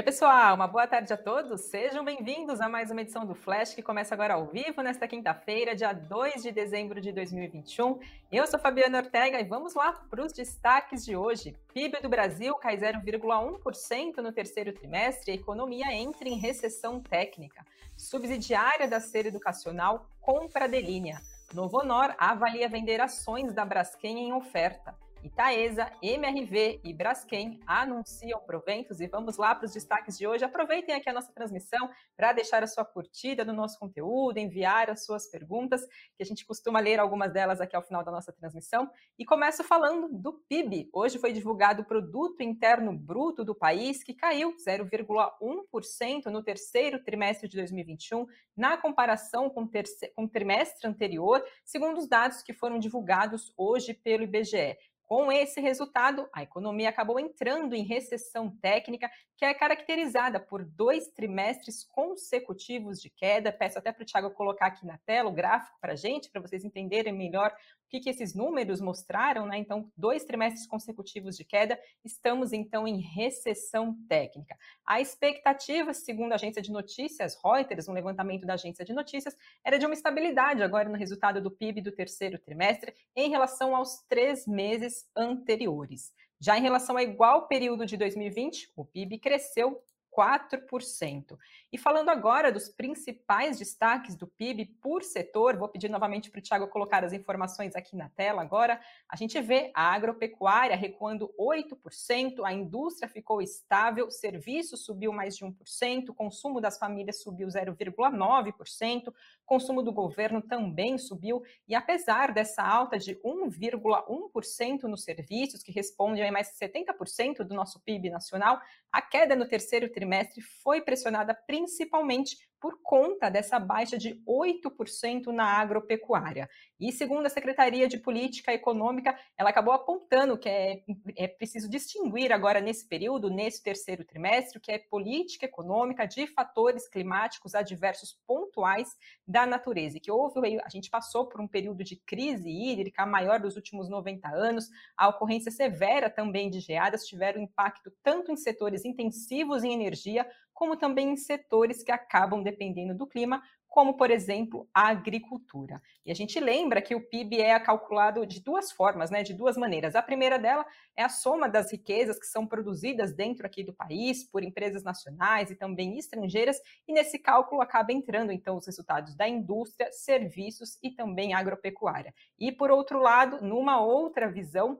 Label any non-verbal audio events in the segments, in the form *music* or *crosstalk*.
Oi, pessoal, uma boa tarde a todos. Sejam bem-vindos a mais uma edição do Flash que começa agora ao vivo nesta quinta-feira, dia 2 de dezembro de 2021. Eu sou Fabiana Ortega e vamos lá para os destaques de hoje. PIB do Brasil cai 0,1% no terceiro trimestre a economia entra em recessão técnica. Subsidiária da Ser Educacional compra de linha. Novo Honor avalia vender ações da Braskem em oferta. Itaesa, MRV e Braskem anunciam proventos e vamos lá para os destaques de hoje. Aproveitem aqui a nossa transmissão para deixar a sua curtida no nosso conteúdo, enviar as suas perguntas, que a gente costuma ler algumas delas aqui ao final da nossa transmissão. E começo falando do PIB. Hoje foi divulgado o Produto Interno Bruto do país, que caiu 0,1% no terceiro trimestre de 2021, na comparação com, com o trimestre anterior, segundo os dados que foram divulgados hoje pelo IBGE. Com esse resultado, a economia acabou entrando em recessão técnica, que é caracterizada por dois trimestres consecutivos de queda. Peço até para o Thiago colocar aqui na tela o gráfico para a gente, para vocês entenderem melhor o que, que esses números mostraram, né? Então, dois trimestres consecutivos de queda, estamos então em recessão técnica. A expectativa, segundo a agência de notícias Reuters, um levantamento da agência de notícias, era de uma estabilidade agora no resultado do PIB do terceiro trimestre em relação aos três meses anteriores. Já em relação ao igual período de 2020, o PIB cresceu 4%. E falando agora dos principais destaques do PIB por setor, vou pedir novamente para o Tiago colocar as informações aqui na tela agora. A gente vê a agropecuária recuando 8%, a indústria ficou estável, serviço subiu mais de 1%, consumo das famílias subiu 0,9%, consumo do governo também subiu, e apesar dessa alta de 1,1% nos serviços, que responde a mais de 70% do nosso PIB nacional, a queda no terceiro trimestre foi pressionada principalmente por conta dessa baixa de 8% na agropecuária. E segundo a Secretaria de Política Econômica, ela acabou apontando que é, é preciso distinguir agora nesse período, nesse terceiro trimestre, o que é política econômica de fatores climáticos adversos pontuais da natureza. E que houve, a gente passou por um período de crise hídrica maior dos últimos 90 anos, a ocorrência severa também de geadas tiveram impacto tanto em setores intensivos em energia, como também em setores que acabam dependendo do clima, como, por exemplo, a agricultura. E a gente lembra que o PIB é calculado de duas formas, né, de duas maneiras. A primeira dela é a soma das riquezas que são produzidas dentro aqui do país por empresas nacionais e também estrangeiras, e nesse cálculo acaba entrando então os resultados da indústria, serviços e também agropecuária. E por outro lado, numa outra visão,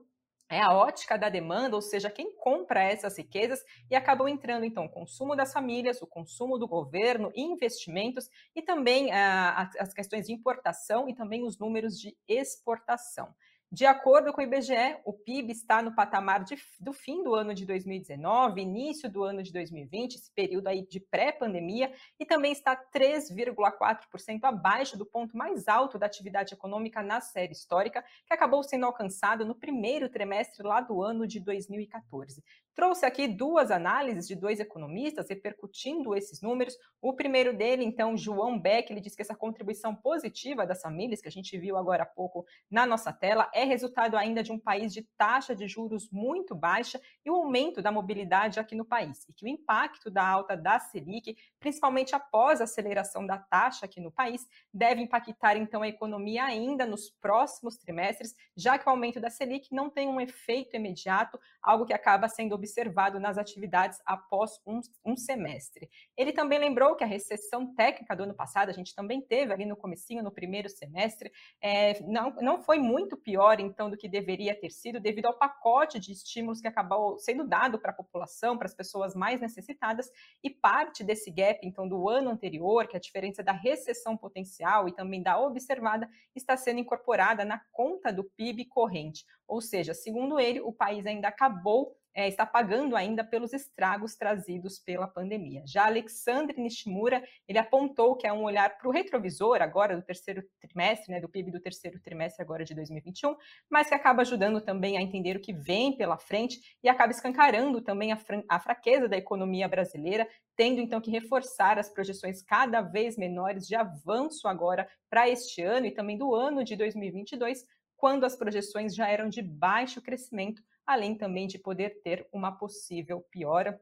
é a ótica da demanda, ou seja, quem compra essas riquezas e acabam entrando, então, o consumo das famílias, o consumo do governo, investimentos e também ah, as questões de importação e também os números de exportação. De acordo com o IBGE, o PIB está no patamar de, do fim do ano de 2019, início do ano de 2020, esse período aí de pré-pandemia, e também está 3,4% abaixo do ponto mais alto da atividade econômica na série histórica, que acabou sendo alcançado no primeiro trimestre lá do ano de 2014. Trouxe aqui duas análises de dois economistas repercutindo esses números. O primeiro dele, então, João Beck, ele diz que essa contribuição positiva das famílias, que a gente viu agora há pouco na nossa tela, é resultado ainda de um país de taxa de juros muito baixa e o aumento da mobilidade aqui no país. E que o impacto da alta da Selic, principalmente após a aceleração da taxa aqui no país, deve impactar, então, a economia ainda nos próximos trimestres, já que o aumento da Selic não tem um efeito imediato, algo que acaba sendo observado nas atividades após um, um, semestre. Ele também lembrou que a recessão técnica do ano passado, a gente também teve ali no comecinho, no primeiro semestre, é, não, não foi muito pior, então, do que deveria ter sido, devido ao pacote de estímulos que acabou sendo dado para a população, para as pessoas mais necessitadas, e parte desse gap, então, do ano anterior, que é a diferença da recessão potencial e também da observada, está sendo incorporada na conta do PIB corrente. Ou seja, segundo ele, o país ainda acabou é, está pagando ainda pelos estragos trazidos pela pandemia. Já Alexandre Nishimura, ele apontou que é um olhar para o retrovisor agora do terceiro trimestre, né, do PIB do terceiro trimestre agora de 2021, mas que acaba ajudando também a entender o que vem pela frente e acaba escancarando também a, a fraqueza da economia brasileira, tendo então que reforçar as projeções cada vez menores de avanço agora para este ano e também do ano de 2022, quando as projeções já eram de baixo crescimento além também de poder ter uma possível piora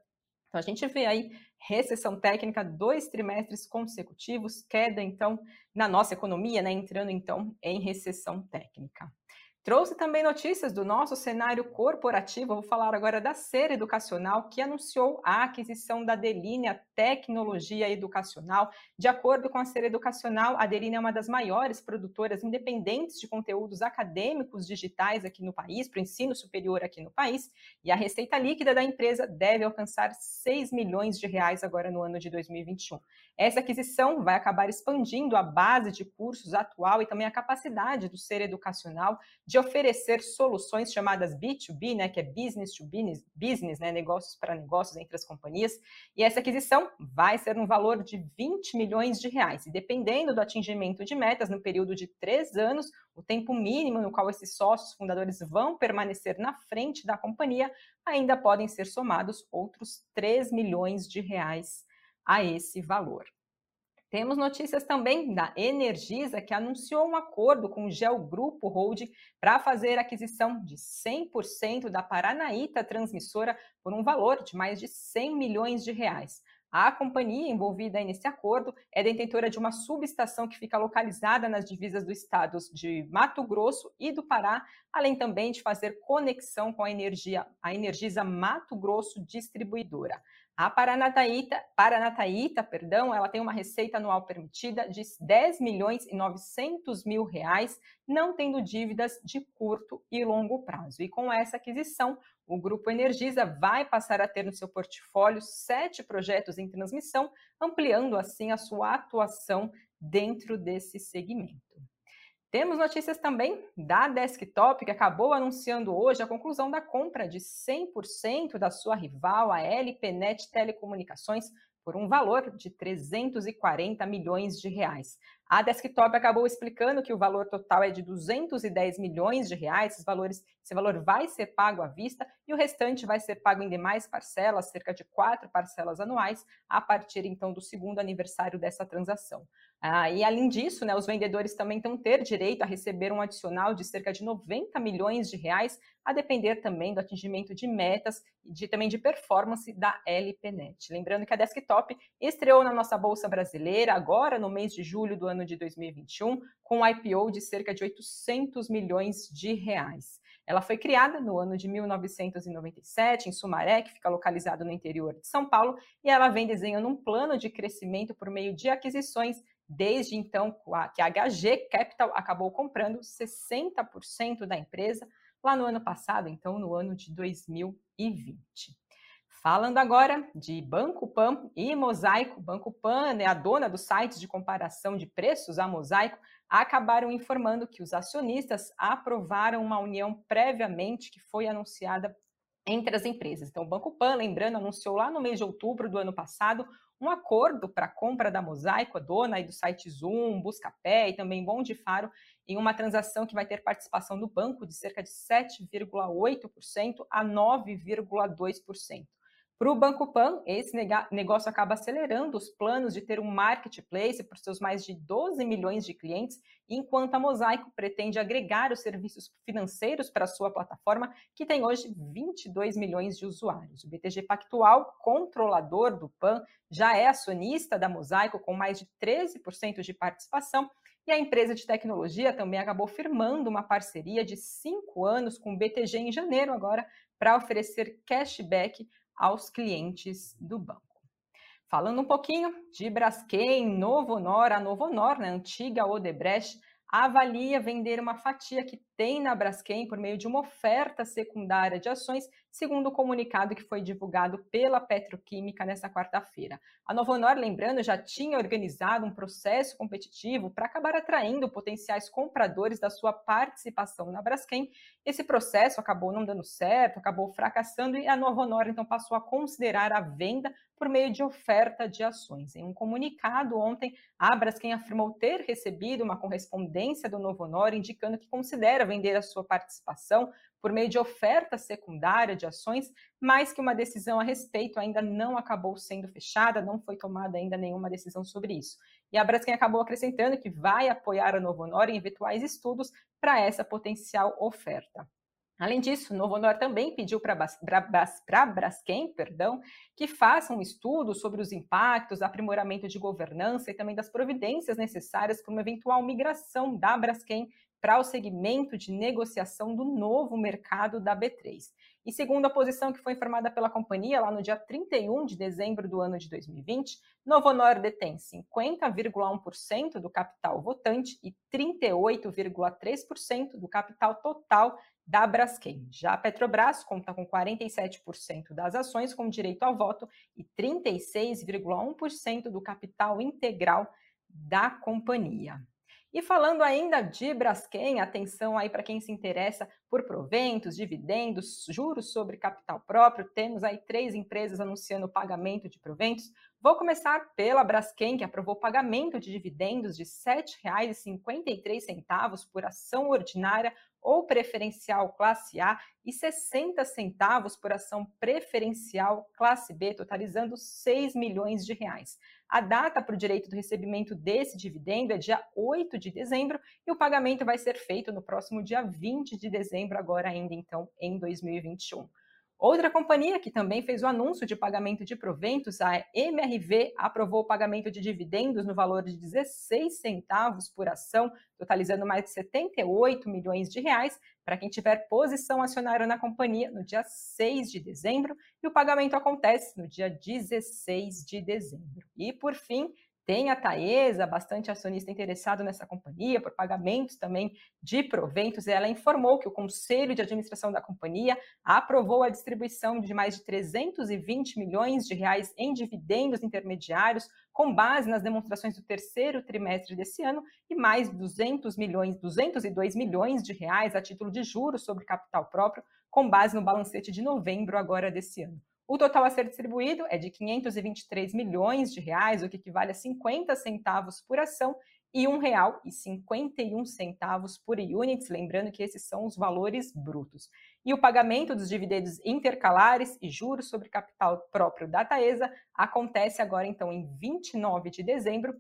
Então a gente vê aí recessão técnica, dois trimestres consecutivos, queda então na nossa economia, né, entrando então em recessão técnica. Trouxe também notícias do nosso cenário corporativo. vou falar agora da Ser Educacional, que anunciou a aquisição da Delinea Tecnologia Educacional. De acordo com a Ser Educacional, a Delinea é uma das maiores produtoras independentes de conteúdos acadêmicos digitais aqui no país, para o ensino superior aqui no país, e a receita líquida da empresa deve alcançar 6 milhões de reais agora no ano de 2021. Essa aquisição vai acabar expandindo a base de cursos atual e também a capacidade do Ser Educacional de oferecer soluções chamadas B2B, né, que é business to business, business né, negócios para negócios entre as companhias. E essa aquisição vai ser no valor de 20 milhões de reais. E dependendo do atingimento de metas no período de três anos, o tempo mínimo no qual esses sócios fundadores vão permanecer na frente da companhia, ainda podem ser somados outros 3 milhões de reais a esse valor. Temos notícias também da Energisa, que anunciou um acordo com o Gel Grupo Holding para fazer aquisição de 100% da Paranaíta Transmissora por um valor de mais de 100 milhões de reais. A companhia envolvida nesse acordo é detentora de uma subestação que fica localizada nas divisas dos estados de Mato Grosso e do Pará, além também de fazer conexão com a energia, a Energisa Mato Grosso Distribuidora. A Paranataíta, Paranataíta, perdão, ela tem uma receita anual permitida de 10 milhões e 900 mil reais, não tendo dívidas de curto e longo prazo. E com essa aquisição, o Grupo Energisa vai passar a ter no seu portfólio sete projetos em transmissão, ampliando assim a sua atuação dentro desse segmento. Temos notícias também da Desktop, que acabou anunciando hoje a conclusão da compra de 100% da sua rival, a LPNet Telecomunicações, por um valor de 340 milhões de reais. A Desktop acabou explicando que o valor total é de 210 milhões de reais. Esses valores, esse valor vai ser pago à vista e o restante vai ser pago em demais parcelas, cerca de quatro parcelas anuais, a partir então do segundo aniversário dessa transação. Ah, e além disso, né, os vendedores também vão ter direito a receber um adicional de cerca de 90 milhões de reais, a depender também do atingimento de metas e de, também de performance da LPNet. Lembrando que a Desktop estreou na nossa Bolsa Brasileira agora no mês de julho do ano de 2021, com um IPO de cerca de 800 milhões de reais. Ela foi criada no ano de 1997 em Sumaré, que fica localizado no interior de São Paulo, e ela vem desenhando um plano de crescimento por meio de aquisições Desde então, que a HG Capital acabou comprando 60% da empresa lá no ano passado, então no ano de 2020. Falando agora de Banco Pan e Mosaico, Banco Pan, né, a dona dos sites de comparação de preços, a Mosaico, acabaram informando que os acionistas aprovaram uma união previamente que foi anunciada entre as empresas. Então, o Banco Pan, lembrando, anunciou lá no mês de outubro do ano passado um acordo para a compra da Mosaico, a dona aí do site Zoom, Buscapé e também Bom de Faro, em uma transação que vai ter participação do banco de cerca de 7,8% a 9,2%. Para o Banco Pan, esse negócio acaba acelerando os planos de ter um marketplace para os seus mais de 12 milhões de clientes, enquanto a Mosaico pretende agregar os serviços financeiros para a sua plataforma, que tem hoje 22 milhões de usuários. O BTG Pactual, controlador do PAN, já é acionista da Mosaico, com mais de 13% de participação, e a empresa de tecnologia também acabou firmando uma parceria de cinco anos com o BTG em janeiro agora para oferecer cashback aos clientes do banco. Falando um pouquinho de Braskem, Novo Honor, a Novo Honor, né, antiga Odebrecht, avalia vender uma fatia que tem na Braskem por meio de uma oferta secundária de ações, segundo o comunicado que foi divulgado pela Petroquímica nesta quarta-feira. A Novo Honor, lembrando, já tinha organizado um processo competitivo para acabar atraindo potenciais compradores da sua participação na Braskem. Esse processo acabou não dando certo, acabou fracassando e a Novo Honor então passou a considerar a venda por meio de oferta de ações. Em um comunicado ontem, a Braskem afirmou ter recebido uma correspondência do Novo Honor indicando que considera vender a sua participação por meio de oferta secundária de ações, mas que uma decisão a respeito ainda não acabou sendo fechada, não foi tomada ainda nenhuma decisão sobre isso. E a Braskem acabou acrescentando que vai apoiar a Novo Honor em eventuais estudos para essa potencial oferta. Além disso, Novo Honor também pediu para a Braskem perdão, que faça um estudo sobre os impactos, aprimoramento de governança e também das providências necessárias para uma eventual migração da Braskem para o segmento de negociação do novo mercado da B3. E segundo a posição que foi informada pela companhia lá no dia 31 de dezembro do ano de 2020, Novo Honor detém 50,1% do capital votante e 38,3% do capital total da Braskem. Já a Petrobras conta com 47% das ações com direito ao voto e 36,1% do capital integral da companhia. E falando ainda de Braskem, atenção aí para quem se interessa por proventos, dividendos, juros sobre capital próprio, temos aí três empresas anunciando o pagamento de proventos. Vou começar pela Braskem, que aprovou pagamento de dividendos de R$ 7,53 por ação ordinária ou preferencial classe A e 60 centavos por ação preferencial classe B, totalizando 6 milhões de reais. A data para o direito do recebimento desse dividendo é dia 8 de dezembro e o pagamento vai ser feito no próximo dia 20 de dezembro, agora ainda então em 2021. Outra companhia que também fez o anúncio de pagamento de proventos, a MRV, aprovou o pagamento de dividendos no valor de 16 centavos por ação, totalizando mais de 78 milhões de reais para quem tiver posição acionária na companhia no dia 6 de dezembro, e o pagamento acontece no dia 16 de dezembro. E por fim, tem a Taesa, bastante acionista interessado nessa companhia, por pagamentos também de proventos. Ela informou que o Conselho de Administração da companhia aprovou a distribuição de mais de 320 milhões de reais em dividendos intermediários, com base nas demonstrações do terceiro trimestre desse ano, e mais 200 milhões, 202 milhões de reais a título de juros sobre capital próprio, com base no balancete de novembro agora desse ano. O total a ser distribuído é de 523 milhões de reais, o que equivale a 50 centavos por ação e R$ 1,51 por units, lembrando que esses são os valores brutos. E o pagamento dos dividendos intercalares e juros sobre capital próprio da Taesa acontece agora então em 29 de dezembro,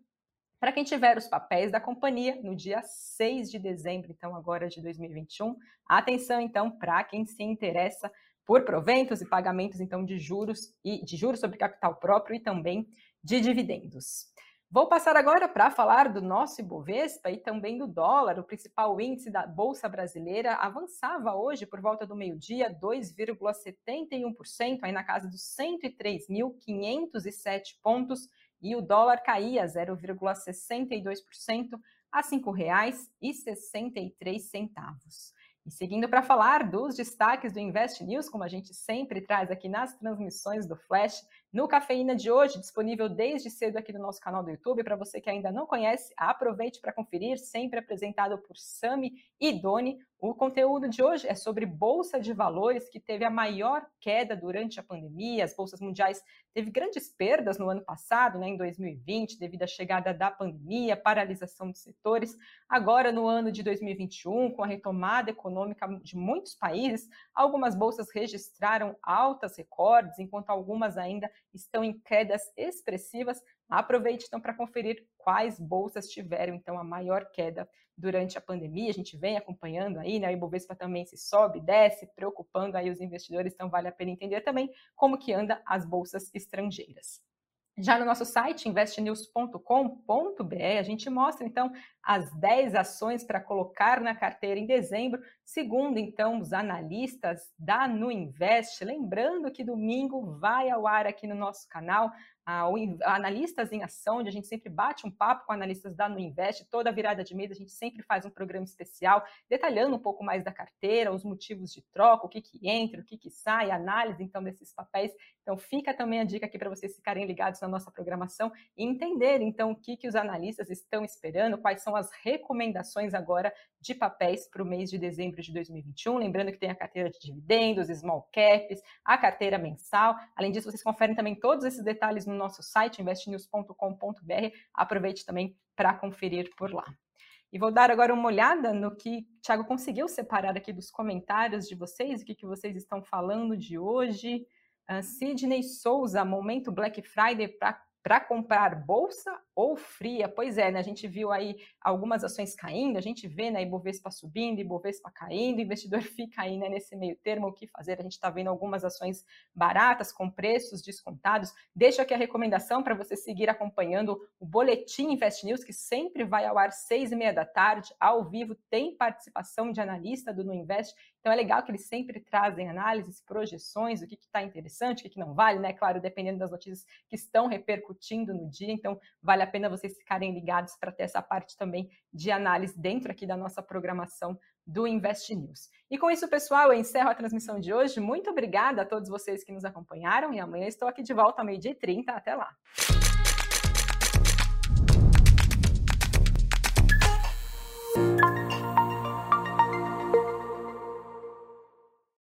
para quem tiver os papéis da companhia no dia 6 de dezembro, então agora de 2021. Atenção então para quem se interessa por proventos e pagamentos então de juros e de juros sobre capital próprio e também de dividendos. Vou passar agora para falar do nosso Ibovespa e também do dólar. O principal índice da Bolsa Brasileira avançava hoje por volta do meio-dia 2,71%, aí na casa dos 103.507 pontos, e o dólar caía 0,62% a R$ 5,63. E seguindo para falar dos destaques do Invest News, como a gente sempre traz aqui nas transmissões do Flash, no Cafeína de hoje, disponível desde cedo aqui no nosso canal do YouTube. Para você que ainda não conhece, aproveite para conferir, sempre apresentado por Sami e Doni. O conteúdo de hoje é sobre bolsa de valores que teve a maior queda durante a pandemia. As bolsas mundiais teve grandes perdas no ano passado, né, em 2020, devido à chegada da pandemia, paralisação de setores. Agora, no ano de 2021, com a retomada econômica de muitos países, algumas bolsas registraram altas recordes, enquanto algumas ainda estão em quedas expressivas. Aproveite então para conferir quais bolsas tiveram então a maior queda durante a pandemia, a gente vem acompanhando aí, né? O Ibovespa também se sobe, desce, preocupando aí os investidores, então vale a pena entender também como que anda as bolsas estrangeiras. Já no nosso site, investnews.com.br, a gente mostra então as 10 ações para colocar na carteira em dezembro, segundo então os analistas da Nuinvest. Lembrando que domingo vai ao ar aqui no nosso canal a, Analistas em Ação, onde a gente sempre bate um papo com analistas da Nuinvest. Toda virada de mês a gente sempre faz um programa especial, detalhando um pouco mais da carteira, os motivos de troca, o que, que entra, o que, que sai, análise então desses papéis. Então fica também a dica aqui para vocês ficarem ligados na nossa programação e entender então o que, que os analistas estão esperando, quais são as recomendações agora de papéis para o mês de dezembro de 2021. Lembrando que tem a carteira de dividendos, small caps, a carteira mensal. Além disso, vocês conferem também todos esses detalhes no nosso site, investnews.com.br. Aproveite também para conferir por lá. E vou dar agora uma olhada no que o Thiago conseguiu separar aqui dos comentários de vocês, o que, que vocês estão falando de hoje. Uh, Sidney Souza, momento Black Friday para comprar bolsa ou fria? Pois é, né? A gente viu aí algumas ações caindo, a gente vê né, Ibovespa subindo, Ibovespa caindo, investidor *laughs* fica aí né, nesse meio termo, o que fazer? A gente está vendo algumas ações baratas, com preços descontados. Deixa aqui a recomendação para você seguir acompanhando o Boletim Invest News, que sempre vai ao ar seis e meia da tarde, ao vivo, tem participação de analista do No Invest, então é legal que eles sempre trazem análises, projeções, o que está interessante, o que, que não vale, né? Claro, dependendo das notícias que estão repercutindo no dia, então vale a pena vocês ficarem ligados para ter essa parte também de análise dentro aqui da nossa programação do Invest News. E com isso, pessoal, eu encerro a transmissão de hoje. Muito obrigada a todos vocês que nos acompanharam e amanhã estou aqui de volta ao meio-dia e 30. Até lá.